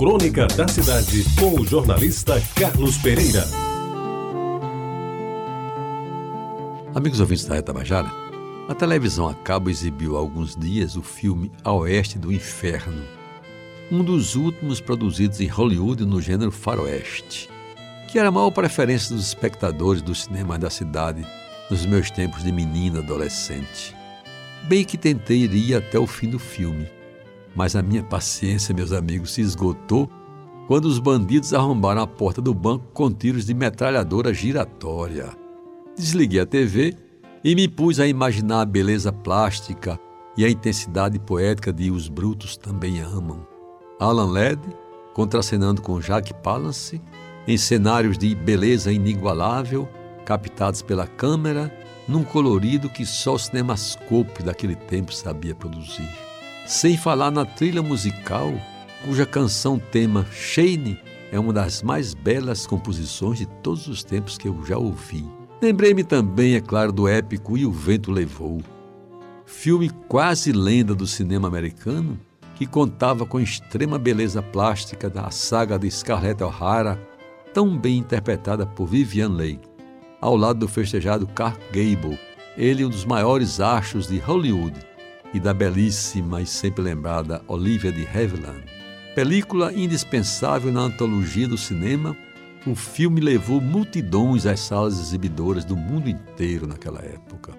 Crônica da Cidade, com o jornalista Carlos Pereira. Amigos ouvintes da Retabajara, a televisão a cabo exibiu há alguns dias o filme A Oeste do Inferno, um dos últimos produzidos em Hollywood no gênero faroeste, que era a maior preferência dos espectadores do cinema da cidade nos meus tempos de menina adolescente. Bem que tentei ir até o fim do filme, mas a minha paciência, meus amigos, se esgotou quando os bandidos arrombaram a porta do banco com tiros de metralhadora giratória. Desliguei a TV e me pus a imaginar a beleza plástica e a intensidade poética de Os Brutos Também Amam. Alan Led contracenando com Jacques Palance em cenários de beleza inigualável, captados pela câmera, num colorido que só o cinemascope daquele tempo sabia produzir sem falar na trilha musical, cuja canção tema Shane é uma das mais belas composições de todos os tempos que eu já ouvi. Lembrei-me também, é claro, do épico E o Vento Levou, filme quase lenda do cinema americano que contava com extrema beleza plástica da saga de Scarlett O'Hara, tão bem interpretada por Vivian Leigh, ao lado do festejado Clark Gable, ele um dos maiores astros de Hollywood e da belíssima e sempre lembrada Olivia de Havilland. Película indispensável na antologia do cinema, o filme levou multidões às salas exibidoras do mundo inteiro naquela época.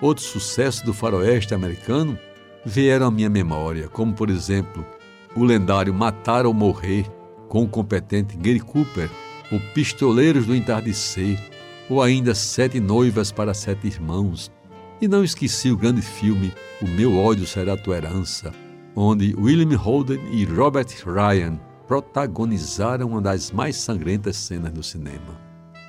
Outros sucessos do faroeste americano vieram à minha memória, como por exemplo o lendário Matar ou Morrer, com o competente Gary Cooper, o Pistoleiros do Entardecer, ou ainda Sete Noivas para Sete Irmãos, e não esqueci o grande filme O Meu Ódio Será Tua Herança, onde William Holden e Robert Ryan protagonizaram uma das mais sangrentas cenas do cinema.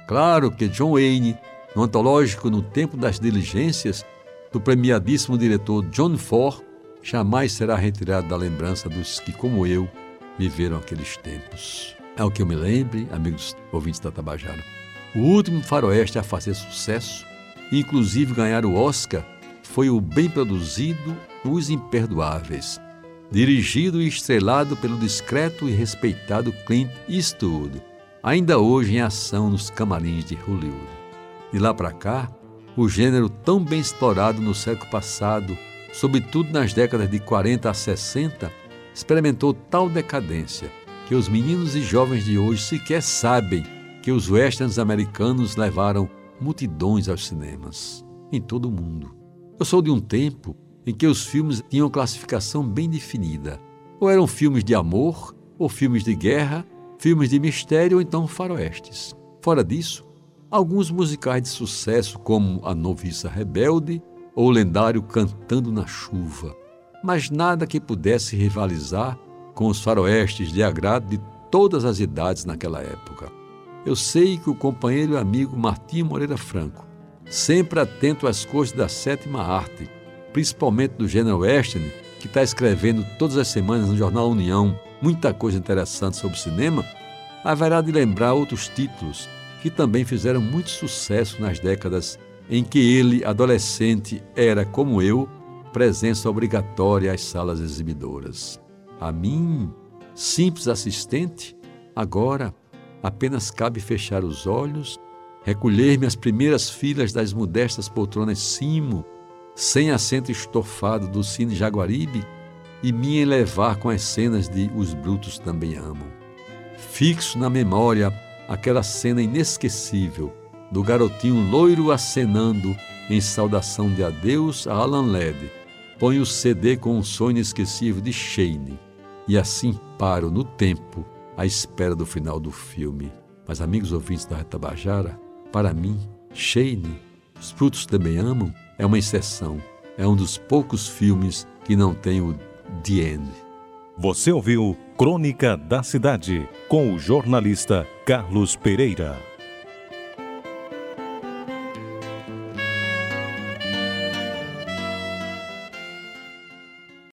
Claro que John Wayne, no antológico No Tempo das Diligências, do premiadíssimo diretor John Ford, jamais será retirado da lembrança dos que, como eu, viveram aqueles tempos. É o que eu me lembre, amigos ouvintes da Tabajara. O último faroeste a fazer sucesso inclusive ganhar o Oscar, foi o bem produzido Os Imperdoáveis, dirigido e estrelado pelo discreto e respeitado Clint Eastwood, ainda hoje em ação nos camarins de Hollywood. De lá para cá, o gênero tão bem explorado no século passado, sobretudo nas décadas de 40 a 60, experimentou tal decadência que os meninos e jovens de hoje sequer sabem que os westerns americanos levaram multidões aos cinemas, em todo o mundo. Eu sou de um tempo em que os filmes tinham classificação bem definida. Ou eram filmes de amor, ou filmes de guerra, filmes de mistério ou então faroestes. Fora disso, alguns musicais de sucesso como A Noviça Rebelde ou o lendário Cantando na Chuva, mas nada que pudesse rivalizar com os faroestes de agrado de todas as idades naquela época. Eu sei que o companheiro e amigo Martinho Moreira Franco, sempre atento às coisas da sétima arte, principalmente do gênero western, que está escrevendo todas as semanas no jornal União muita coisa interessante sobre cinema, haverá de lembrar outros títulos que também fizeram muito sucesso nas décadas em que ele, adolescente, era, como eu, presença obrigatória às salas exibidoras. A mim, simples assistente, agora apenas cabe fechar os olhos, recolher-me às primeiras filas das modestas poltronas cimo, sem assento estofado do Cine Jaguaribe, e me elevar com as cenas de Os Brutos Também Amam. Fixo na memória aquela cena inesquecível do garotinho loiro acenando em saudação de adeus a Alan Led. Põe o CD com um sonho inesquecível de Shane e assim paro no tempo à espera do final do filme. Mas, amigos ouvintes da Retabajara, para mim, Shane, Os Frutos Também Amam, é uma exceção. É um dos poucos filmes que não tem o The End. Você ouviu Crônica da Cidade, com o jornalista Carlos Pereira.